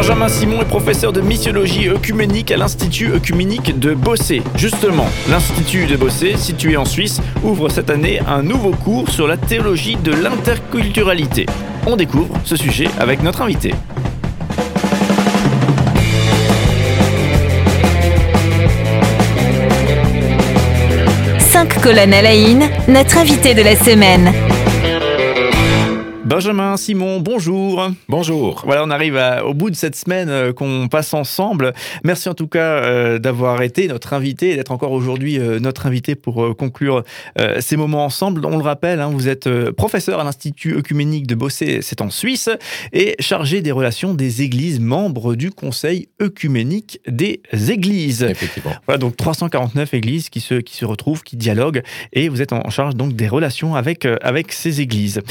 Benjamin Simon est professeur de missiologie œcuménique à l'Institut œcuménique de Bossé. Justement, l'Institut de Bossé, situé en Suisse, ouvre cette année un nouveau cours sur la théologie de l'interculturalité. On découvre ce sujet avec notre invité. Cinq colonnes à la notre invité de la semaine. Benjamin, Simon, bonjour. Bonjour. Voilà, on arrive au bout de cette semaine euh, qu'on passe ensemble. Merci en tout cas euh, d'avoir été notre invité et d'être encore aujourd'hui euh, notre invité pour conclure ces moments ensemble. On le rappelle, hein, vous êtes professeur à l'Institut œcuménique de Bossé, c'est en Suisse, et chargé des relations des églises, membres du Conseil œcuménique des églises. Effectivement. Voilà, donc 349 églises qui se, qui se retrouvent, qui dialoguent, et vous êtes en charge donc des relations avec, avec ces églises.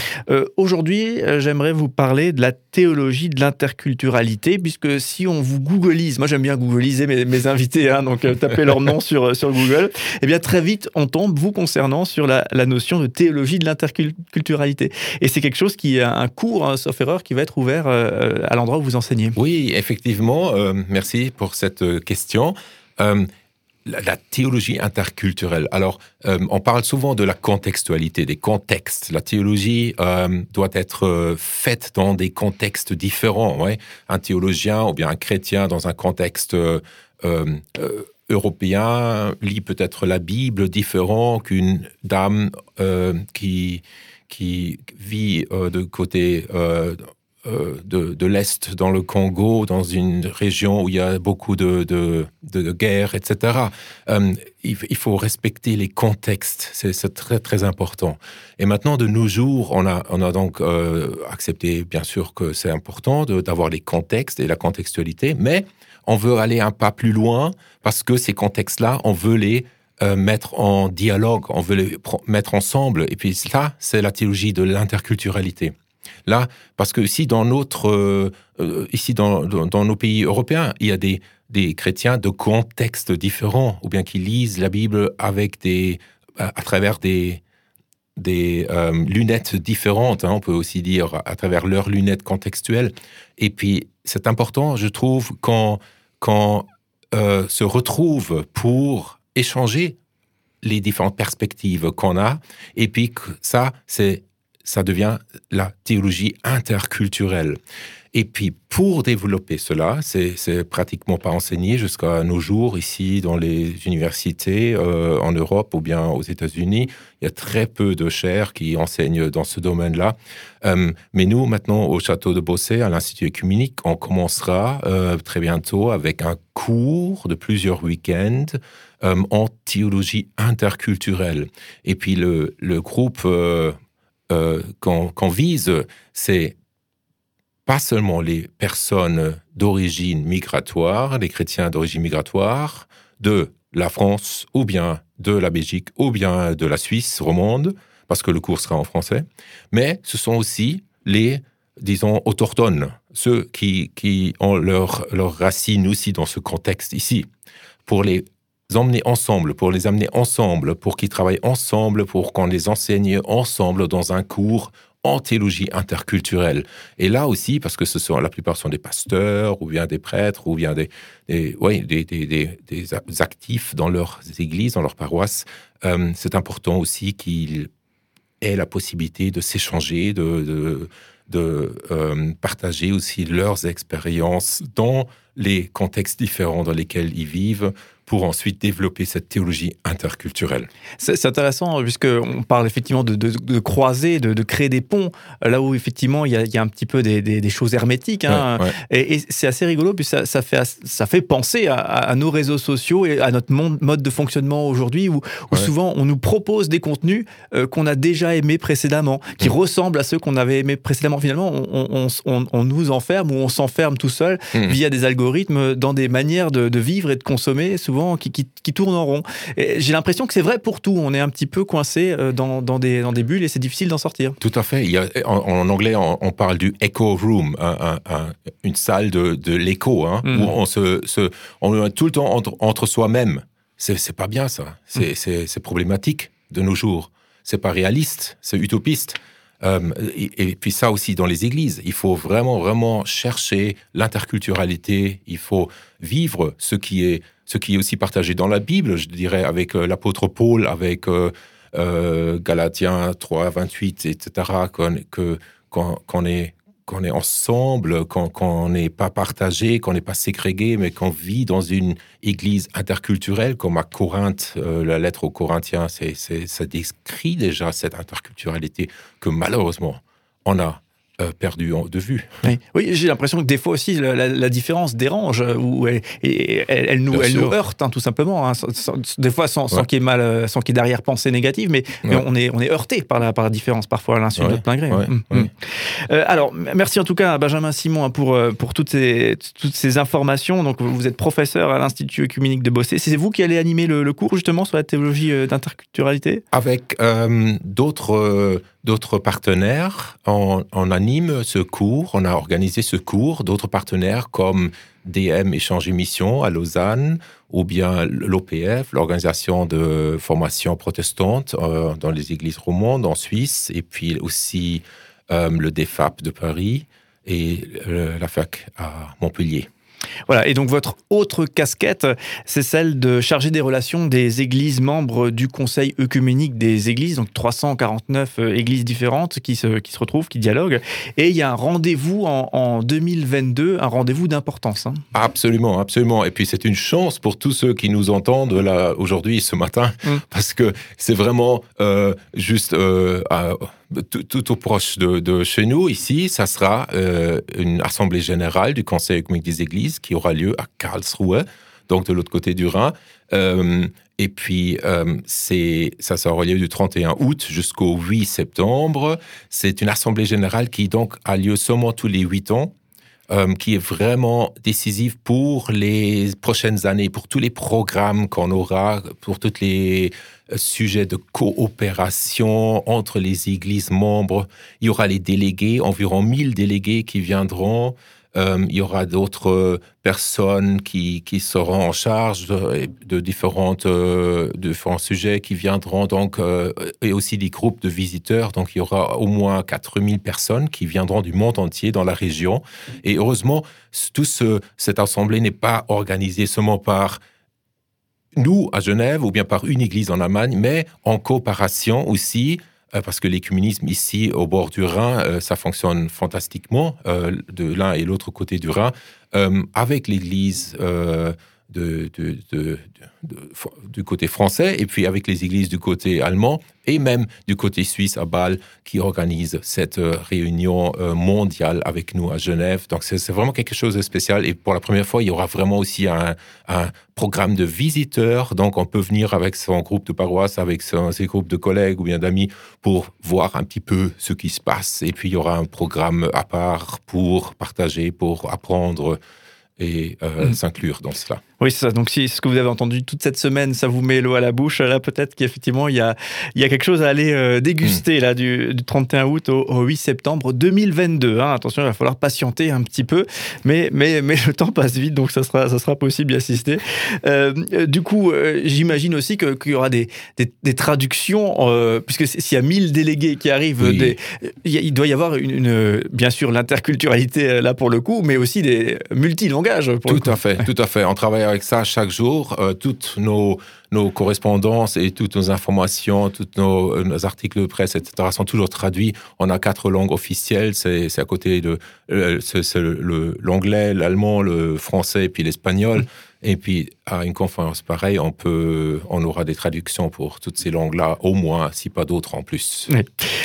aujourd'hui, Aujourd'hui, euh, j'aimerais vous parler de la théologie de l'interculturalité, puisque si on vous googleise, moi j'aime bien googliser mes, invités, hein, donc euh, tapez leur nom sur, euh, sur Google, eh bien très vite on tombe, vous concernant, sur la, notion de théologie de l'interculturalité. Et c'est quelque chose qui est un cours, hein, sauf erreur, qui va être ouvert à l'endroit où vous enseignez. Oui, effectivement, merci pour cette question la, théologie interculturelle. Alors, euh, on parle souvent de la contextualité, des contextes. La théologie euh, doit être euh, faite dans des contextes différents. Un théologien ou bien un chrétien dans un contexte européen lit peut-être la Bible différent qu'une dame qui, qui vit de côté de, l'Est dans le Congo, dans une région où il y a beaucoup de, de, guerres, etc. Euh, il, faut respecter les contextes, c'est très très important. Et maintenant, de nos jours, on a, on a donc euh, accepté, bien sûr, que c'est important d'avoir les contextes et la contextualité, mais on veut aller un pas plus loin parce que ces contextes-là, on veut les mettre en dialogue, on veut les mettre ensemble. Et puis ça, c'est la théologie de l'interculturalité. Là, parce que ici, dans notre, euh, euh, ici dans, nos pays européens, il y a des, des chrétiens de contextes différents, ou bien qui lisent la Bible avec des, à, travers des, des euh, lunettes différentes, hein, on peut aussi dire à travers leurs lunettes contextuelles. Et puis, c'est important, je trouve, quand, quand se retrouvent pour échanger les différentes perspectives qu'on a, et puis ça, c'est ça devient la théologie interculturelle. Et puis, pour développer cela, c'est pratiquement pas enseigné jusqu'à nos jours ici dans les universités euh, en Europe ou bien aux États-Unis. Il y a très peu de chaires qui enseignent dans ce domaine-là. Euh, mais nous, maintenant, au château de Bossé, à l'Institut écuménique, on commencera euh, très bientôt avec un cours de plusieurs week-ends en théologie interculturelle. Et puis, le, le groupe euh, qu'on vise, c'est pas seulement les personnes d'origine migratoire, les chrétiens d'origine migratoire, de la France ou bien de la Belgique ou bien de la Suisse romande, parce que le cours sera en français, mais ce sont aussi les, disons, autochtones, ceux qui, qui ont leurs leur racines aussi dans ce contexte ici. Pour les emmener ensemble, pour les amener ensemble, pour qu'ils travaillent ensemble, pour qu'on les enseigne ensemble dans un cours en théologie interculturelle. Et là aussi, parce que ce sont, la plupart sont des pasteurs, ou bien des prêtres, ou bien des, des, des, actifs dans leurs églises, dans leurs paroisses, euh, c'est important aussi qu'ils aient la possibilité de s'échanger, de, de, euh, partager aussi leurs expériences dans les contextes différents dans lesquels ils vivent, pour ensuite développer cette théologie interculturelle. C'est intéressant, puisqu'on parle effectivement de, de, croiser, de, créer des ponts, là où effectivement il y a, un petit peu des, choses hermétiques. Hein. Et, c'est assez rigolo, puis ça, ça, fait, ça fait penser à, nos réseaux sociaux et à notre mode de fonctionnement aujourd'hui, où, souvent on nous propose des contenus euh, qu'on a déjà aimés précédemment, qui mm. ressemblent à ceux qu'on avait aimés précédemment. Finalement, on, on, nous enferme ou on s'enferme tout seul mm. via des algorithmes dans des manières de, vivre et de consommer, souvent qui, qui, tournent en rond. J'ai l'impression que c'est vrai pour tout. On est un petit peu coincé euh, dans, dans, des, dans des bulles et c'est difficile d'en sortir. Tout à fait. Il y a, en, anglais, on, parle du echo room, une salle de, de l'écho, hein, mm. où on se, se, on est tout le temps entre, entre soi-même. C'est pas bien ça. C'est mm. problématique de nos jours. C'est pas réaliste. C'est utopiste. Euh, et, puis ça aussi dans les églises. Il faut vraiment, vraiment chercher l'interculturalité. Il faut vivre ce qui est, ce qui est aussi partagé dans la Bible, je dirais, avec euh, l'apôtre Paul, avec euh, Galatiens 3, 28, etc., qu'on est qu'on est ensemble, qu'on n'est pas partagé, qu'on n'est pas ségrégé, mais qu'on vit dans une église interculturelle, comme à Corinthe, euh, la lettre aux Corinthiens, ça décrit déjà cette interculturalité que malheureusement on a euh, perdu de vue. Oui, j'ai l'impression que des fois aussi la, différence dérange euh, ou elle, elle, nous, elle nous heurte hein, tout simplement. Hein, des fois sans, qu'il y ait mal, sans qu'il y ait derrière-pensée négative, mais, on est on est heurté par la par la différence parfois à l'insu de notre plein gré. Hum, hum. alors merci en tout cas à Benjamin Simon hein, pour pour toutes ces toutes ces informations. Donc vous êtes professeur à l'Institut œcuménique de Bossé. C'est vous qui allez animer le, cours justement sur la théologie d'interculturalité? Avec d'autres partenaires. On, anime ce cours, on a organisé ce cours. D'autres partenaires comme DM Échange Émission à Lausanne ou bien l'OPF, l'organisation de formation protestante euh, dans les églises romandes en Suisse, et puis aussi euh, le DEFAP de Paris et euh, la FAC à Montpellier. Voilà, et donc votre autre casquette, c'est celle de charger des relations des églises membres du Conseil œcuménique des églises, donc 349 euh, églises différentes qui se, qui se retrouvent, qui dialoguent. Et il y a un rendez-vous en, 2022, un rendez-vous d'importance. Hein. Absolument, absolument. Et puis c'est une chance pour tous ceux qui nous entendent là aujourd'hui, ce matin, mm. parce que c'est vraiment euh, juste euh, tout, au proche de, chez nous, ici, ça sera euh, une assemblée générale du Conseil économique des Églises qui aura lieu à Karlsruhe, donc de l'autre côté du Rhin. Euh, et puis, euh, ça sera lieu du 31 août jusqu'au 8 septembre. C'est une assemblée générale qui donc a lieu seulement tous les huit ans. Qui est vraiment décisive pour les prochaines années, pour tous les programmes qu'on aura, pour toutes les sujet de coopération entre les églises membres. Il y aura les délégués, environ 1000 délégués qui viendront. Euh, il y aura d'autres personnes qui, seront en charge de, différentes, euh, différents sujets qui viendront donc, euh, et aussi des groupes de visiteurs. Donc, il y aura au moins 4000 personnes qui viendront du monde entier dans la région. Et heureusement, tout ce, cette assemblée n'est pas organisée seulement par nous, à Genève, ou bien par une église en Allemagne, mais en coopération aussi, euh, parce que l'écuménisme ici, au bord du Rhin, euh, ça fonctionne fantastiquement, euh, de l'un et l'autre côté du Rhin, avec l'église du côté français et puis avec les églises du côté allemand et même du côté suisse à Bâle qui organise cette euh, réunion euh, mondiale avec nous à Genève. Donc c'est vraiment quelque chose de spécial et pour la première fois, il y aura vraiment aussi un, programme de visiteurs. Donc on peut venir avec son groupe de paroisse, avec ses groupes de collègues ou bien d'amis pour voir un petit peu ce qui se passe. Et puis il y aura un programme à part pour partager, pour apprendre et euh, mm. s'inclure dans cela. Oui, c'est ça. Donc, si ce que vous avez entendu toute cette semaine, ça vous met l'eau à la bouche, là, peut-être qu'effectivement, il y a, y a quelque chose à aller euh, déguster, mm. là, du, 31 août au, 8 septembre 2022. Hein. Attention, il va falloir patienter un petit peu, mais, mais, mais le temps passe vite, donc ça sera, ça sera possible d'y assister. Euh, du coup, j'imagine aussi qu'il y aura des, des, traductions, puisque s'il y a 1000 délégués qui arrivent, il doit y avoir, une, bien sûr, l'interculturalité, là, pour le coup, mais aussi des multilangages. Pour tout à fait, tout à fait. On travaille avec ça chaque jour. Euh, toutes nos, nos correspondances et toutes nos informations, tous nos, articles de presse, etc., sont toujours traduits. On a quatre langues officielles. C'est à côté de euh, l'anglais, l'allemand, le français et puis l'espagnol. Et puis, à une conférence pareille, on, peut, on aura des traductions pour toutes ces langues-là, au moins, si pas d'autres en plus.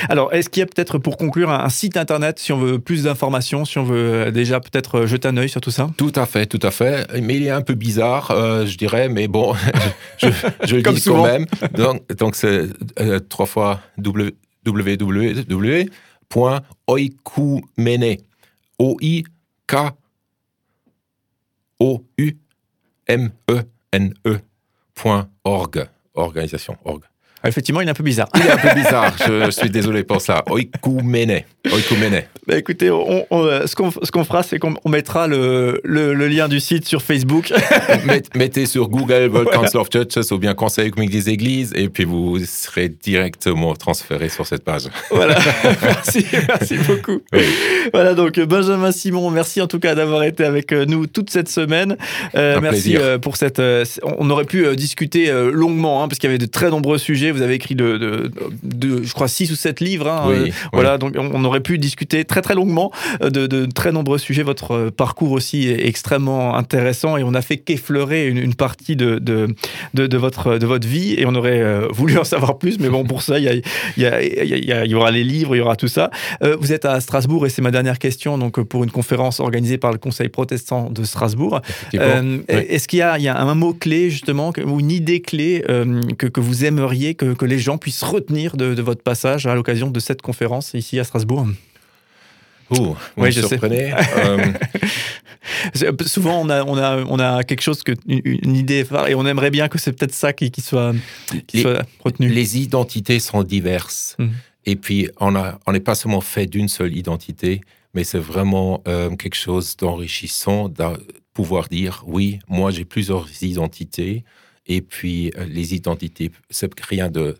Alors, est-ce qu'il y a peut-être, pour conclure, un site internet, si on veut plus d'informations, si on veut déjà peut-être jeter un œil sur tout ça? Tout à fait, tout à fait. Mais il est un peu bizarre, euh, je dirais, mais bon, je, je, le dis quand même. Donc, donc c'est euh, trois fois www.oikumene. O-U M-E-N-E.org, organisation, org. Ah, effectivement, il est un peu bizarre. Il est un peu bizarre, je, suis désolé pour ça. Oikumene. Oikumene. Bah, écoutez, on, euh, ce qu'on fera, c'est qu'on mettra le, le, lien du site sur Facebook. mettez sur Google World Council of Churches ou bien Conseil communique des Églises et puis vous serez directement transféré sur cette page. Voilà, merci, merci beaucoup. Voilà, donc Benjamin Simon, merci en tout cas d'avoir été avec euh, nous toute cette semaine. Euh, merci pour cette. on aurait pu discuter longuement, hein, parce qu'il y avait de très nombreux sujets. Vous avez écrit de, de, je crois, six ou sept livres. Hein, oui, voilà, donc on aurait pu discuter très très longuement euh, de, très nombreux sujets. Votre euh, parcours aussi est extrêmement intéressant et on a fait qu'effleurer une, partie de, de, votre, de votre vie et on aurait euh, voulu en savoir plus, mais bon, pour ça, il y, y, aura les livres, il y aura tout ça. vous êtes à Strasbourg et c'est ma dernière question, donc pour une conférence organisée par le Conseil protestant de Strasbourg. Est-ce qu'il y, a un mot clé justement ou une idée clé que, que, vous aimeriez que, que, les gens puissent retenir de, de votre passage à l'occasion de cette conférence ici à Strasbourg Ouh, oui, je sais. Euh, souvent, on a, on, a, on a quelque chose, que, une, idée et on aimerait bien que c'est peut-être ça qui, qui, soit, retenu. Les identités sont diverses. Mhm. Et puis, on n'est on pas seulement fait d'une seule identité, mais c'est vraiment euh, quelque chose d'enrichissant de pouvoir dire oui, moi j'ai plusieurs identités. Et puis, euh, les identités, c'est rien de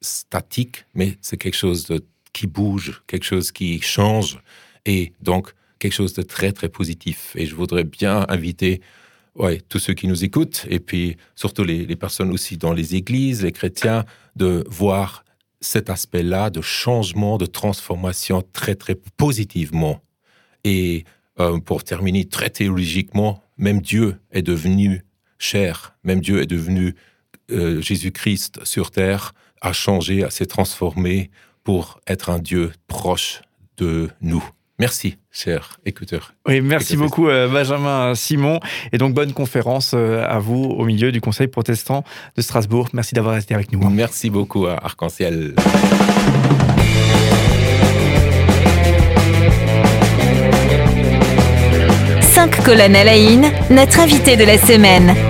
statique, mais c'est quelque chose de, qui bouge, quelque chose qui change et donc quelque chose de très très positif. Et je voudrais bien inviter tous ceux qui nous écoutent, et puis surtout les, personnes aussi dans les églises, les chrétiens, de voir cet aspect-là de changement, de transformation très très positivement. Et euh, pour terminer très théologiquement, même Dieu est devenu cher, même Dieu est devenu euh, Jésus-Christ sur terre, a changé, a s'est transformé pour être un Dieu proche de nous. Merci, cher écouteur. Oui, merci beaucoup, euh, Benjamin Simon. Et donc, bonne conférence euh, à vous au milieu du Conseil protestant de Strasbourg. Merci d'avoir été avec nous. Merci beaucoup à Arc-en-Ciel. Cinq colonnes à la notre invité de la semaine.